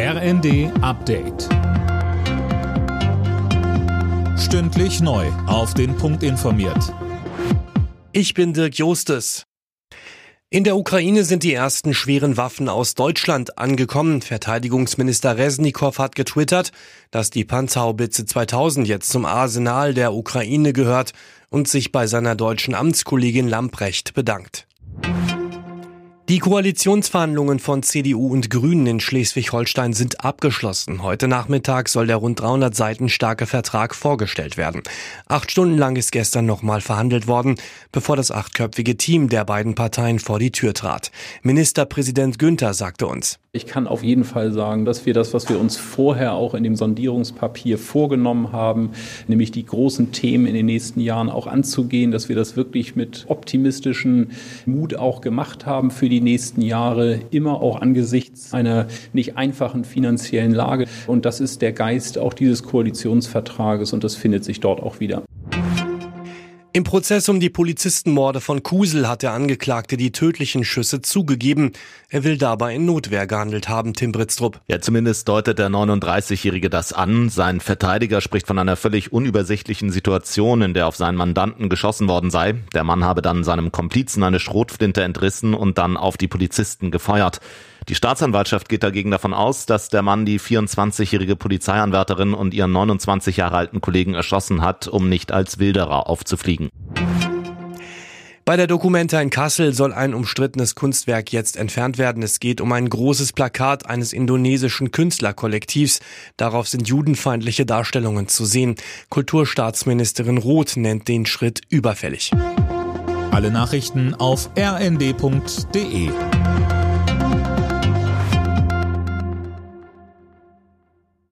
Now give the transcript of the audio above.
RND Update. Stündlich neu. Auf den Punkt informiert. Ich bin Dirk Jostes. In der Ukraine sind die ersten schweren Waffen aus Deutschland angekommen. Verteidigungsminister Resnikow hat getwittert, dass die Panzerhaubitze 2000 jetzt zum Arsenal der Ukraine gehört und sich bei seiner deutschen Amtskollegin Lamprecht bedankt. Die Koalitionsverhandlungen von CDU und Grünen in Schleswig-Holstein sind abgeschlossen. Heute Nachmittag soll der rund 300 Seiten starke Vertrag vorgestellt werden. Acht Stunden lang ist gestern nochmal verhandelt worden, bevor das achtköpfige Team der beiden Parteien vor die Tür trat. Ministerpräsident Günther sagte uns. Ich kann auf jeden Fall sagen, dass wir das, was wir uns vorher auch in dem Sondierungspapier vorgenommen haben, nämlich die großen Themen in den nächsten Jahren auch anzugehen, dass wir das wirklich mit optimistischem Mut auch gemacht haben für die nächsten Jahre, immer auch angesichts einer nicht einfachen finanziellen Lage. Und das ist der Geist auch dieses Koalitionsvertrages und das findet sich dort auch wieder. Im Prozess um die Polizistenmorde von Kusel hat der Angeklagte die tödlichen Schüsse zugegeben. Er will dabei in Notwehr gehandelt haben, Tim Britztrup. Ja, zumindest deutet der 39-Jährige das an. Sein Verteidiger spricht von einer völlig unübersichtlichen Situation, in der auf seinen Mandanten geschossen worden sei. Der Mann habe dann seinem Komplizen eine Schrotflinte entrissen und dann auf die Polizisten gefeuert. Die Staatsanwaltschaft geht dagegen davon aus, dass der Mann die 24-jährige Polizeianwärterin und ihren 29 Jahre alten Kollegen erschossen hat, um nicht als Wilderer aufzufliegen. Bei der Documenta in Kassel soll ein umstrittenes Kunstwerk jetzt entfernt werden. Es geht um ein großes Plakat eines indonesischen Künstlerkollektivs. Darauf sind judenfeindliche Darstellungen zu sehen. Kulturstaatsministerin Roth nennt den Schritt überfällig. Alle Nachrichten auf rnd.de